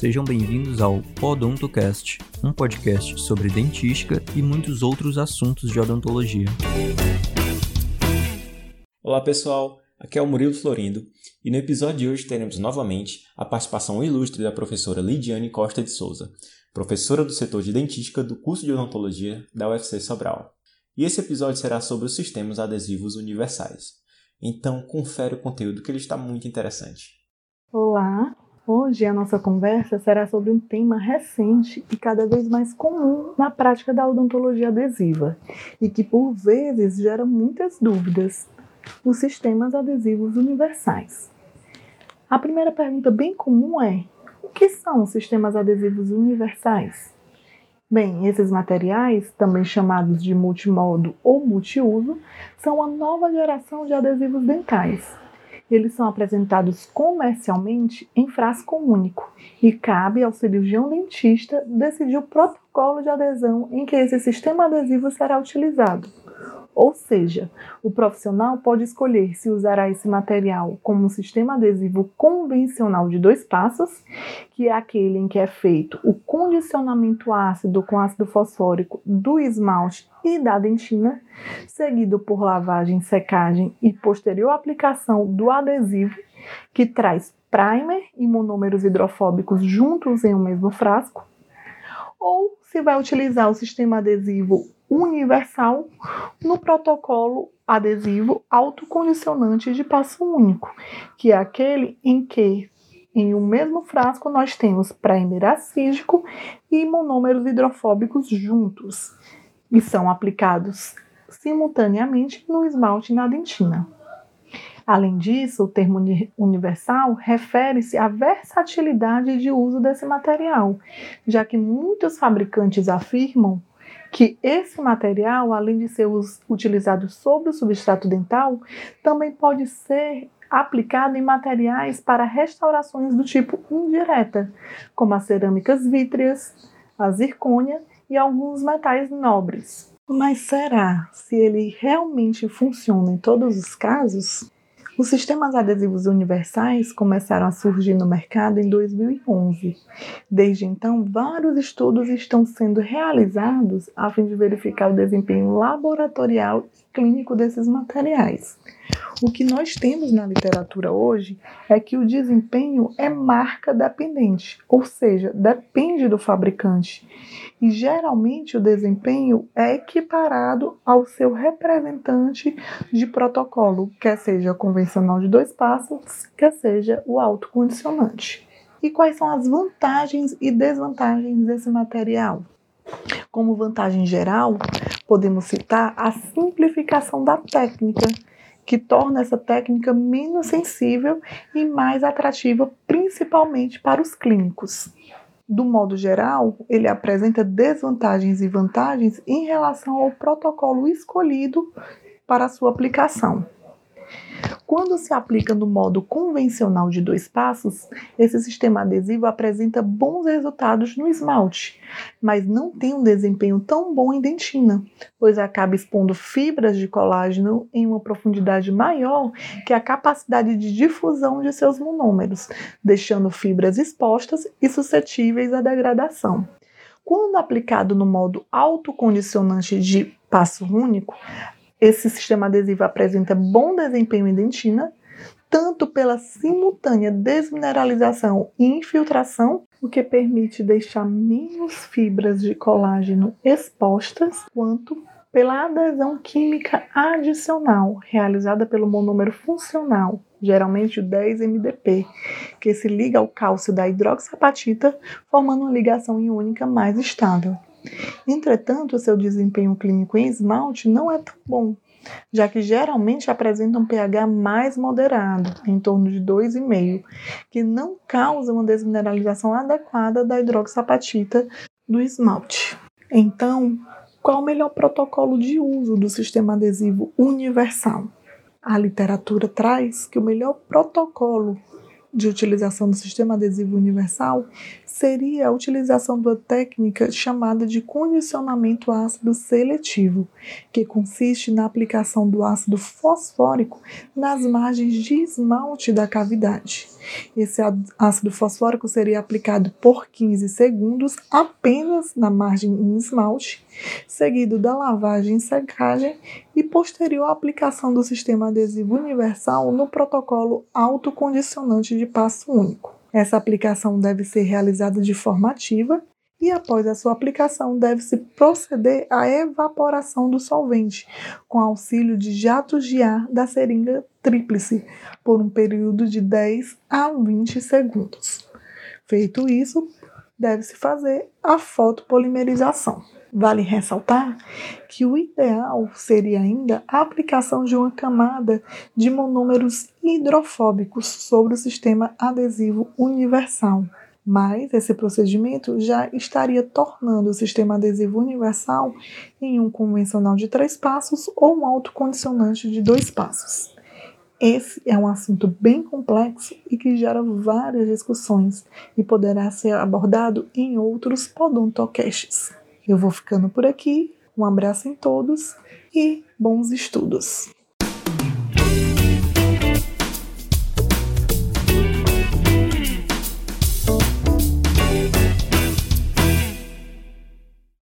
Sejam bem-vindos ao Odontocast, um podcast sobre dentística e muitos outros assuntos de odontologia. Olá pessoal, aqui é o Murilo Florindo e no episódio de hoje teremos novamente a participação ilustre da professora Lidiane Costa de Souza, professora do setor de dentística do curso de odontologia da UFC Sobral. E esse episódio será sobre os sistemas adesivos universais. Então, confere o conteúdo que ele está muito interessante. Olá, Hoje a nossa conversa será sobre um tema recente e cada vez mais comum na prática da odontologia adesiva e que por vezes gera muitas dúvidas: os sistemas adesivos universais. A primeira pergunta bem comum é: o que são sistemas adesivos universais? Bem, esses materiais, também chamados de multimodo ou multiuso, são a nova geração de adesivos dentais eles são apresentados comercialmente em frasco único e cabe ao cirurgião dentista decidir o protocolo de adesão em que esse sistema adesivo será utilizado. Ou seja, o profissional pode escolher se usará esse material como um sistema adesivo convencional de dois passos, que é aquele em que é feito o condicionamento ácido com ácido fosfórico do esmalte e da dentina, seguido por lavagem, secagem e posterior aplicação do adesivo, que traz primer e monômeros hidrofóbicos juntos em um mesmo frasco, ou se vai utilizar o sistema adesivo universal no protocolo adesivo autocondicionante de passo único, que é aquele em que em um mesmo frasco nós temos primer acídico e monômeros hidrofóbicos juntos e são aplicados simultaneamente no esmalte e na dentina. Além disso, o termo universal refere-se à versatilidade de uso desse material, já que muitos fabricantes afirmam que esse material, além de ser utilizado sobre o substrato dental, também pode ser aplicado em materiais para restaurações do tipo indireta, como as cerâmicas vítreas, a zircônia e alguns metais nobres. Mas será se ele realmente funciona em todos os casos? Os sistemas adesivos universais começaram a surgir no mercado em 2011. Desde então, vários estudos estão sendo realizados a fim de verificar o desempenho laboratorial clínico desses materiais. O que nós temos na literatura hoje é que o desempenho é marca dependente, ou seja, depende do fabricante. E geralmente o desempenho é equiparado ao seu representante de protocolo, quer seja convencional de dois passos, quer seja o autocondicionante. E quais são as vantagens e desvantagens desse material? Como vantagem geral, podemos citar a simplificação da técnica, que torna essa técnica menos sensível e mais atrativa, principalmente para os clínicos. Do modo geral, ele apresenta desvantagens e vantagens em relação ao protocolo escolhido para sua aplicação. Quando se aplica no modo convencional de dois passos, esse sistema adesivo apresenta bons resultados no esmalte, mas não tem um desempenho tão bom em dentina, pois acaba expondo fibras de colágeno em uma profundidade maior que a capacidade de difusão de seus monômeros, deixando fibras expostas e suscetíveis à degradação. Quando aplicado no modo autocondicionante de passo único, esse sistema adesivo apresenta bom desempenho em dentina, tanto pela simultânea desmineralização e infiltração, o que permite deixar menos fibras de colágeno expostas, quanto pela adesão química adicional realizada pelo monômero funcional, geralmente o 10-MDP, que se liga ao cálcio da hidroxapatita, formando uma ligação iônica mais estável. Entretanto, seu desempenho clínico em esmalte não é tão bom, já que geralmente apresenta um pH mais moderado, em torno de 2,5, que não causa uma desmineralização adequada da hidroxapatita do esmalte. Então, qual o melhor protocolo de uso do sistema adesivo universal? A literatura traz que o melhor protocolo de utilização do sistema adesivo universal seria a utilização da técnica chamada de condicionamento ácido seletivo, que consiste na aplicação do ácido fosfórico nas margens de esmalte da cavidade. Esse ácido fosfórico seria aplicado por 15 segundos apenas na margem em esmalte, seguido da lavagem e secagem e posterior aplicação do sistema adesivo universal no protocolo autocondicionante de passo único. Essa aplicação deve ser realizada de forma ativa e após a sua aplicação deve-se proceder à evaporação do solvente com auxílio de jatos de ar da seringa tríplice por um período de 10 a 20 segundos. Feito isso, deve-se fazer a fotopolimerização. Vale ressaltar que o ideal seria ainda a aplicação de uma camada de monômeros hidrofóbicos sobre o sistema adesivo universal. Mas esse procedimento já estaria tornando o sistema adesivo universal em um convencional de três passos ou um autocondicionante de dois passos. Esse é um assunto bem complexo e que gera várias discussões e poderá ser abordado em outros podontocasts. Eu vou ficando por aqui. Um abraço em todos e bons estudos.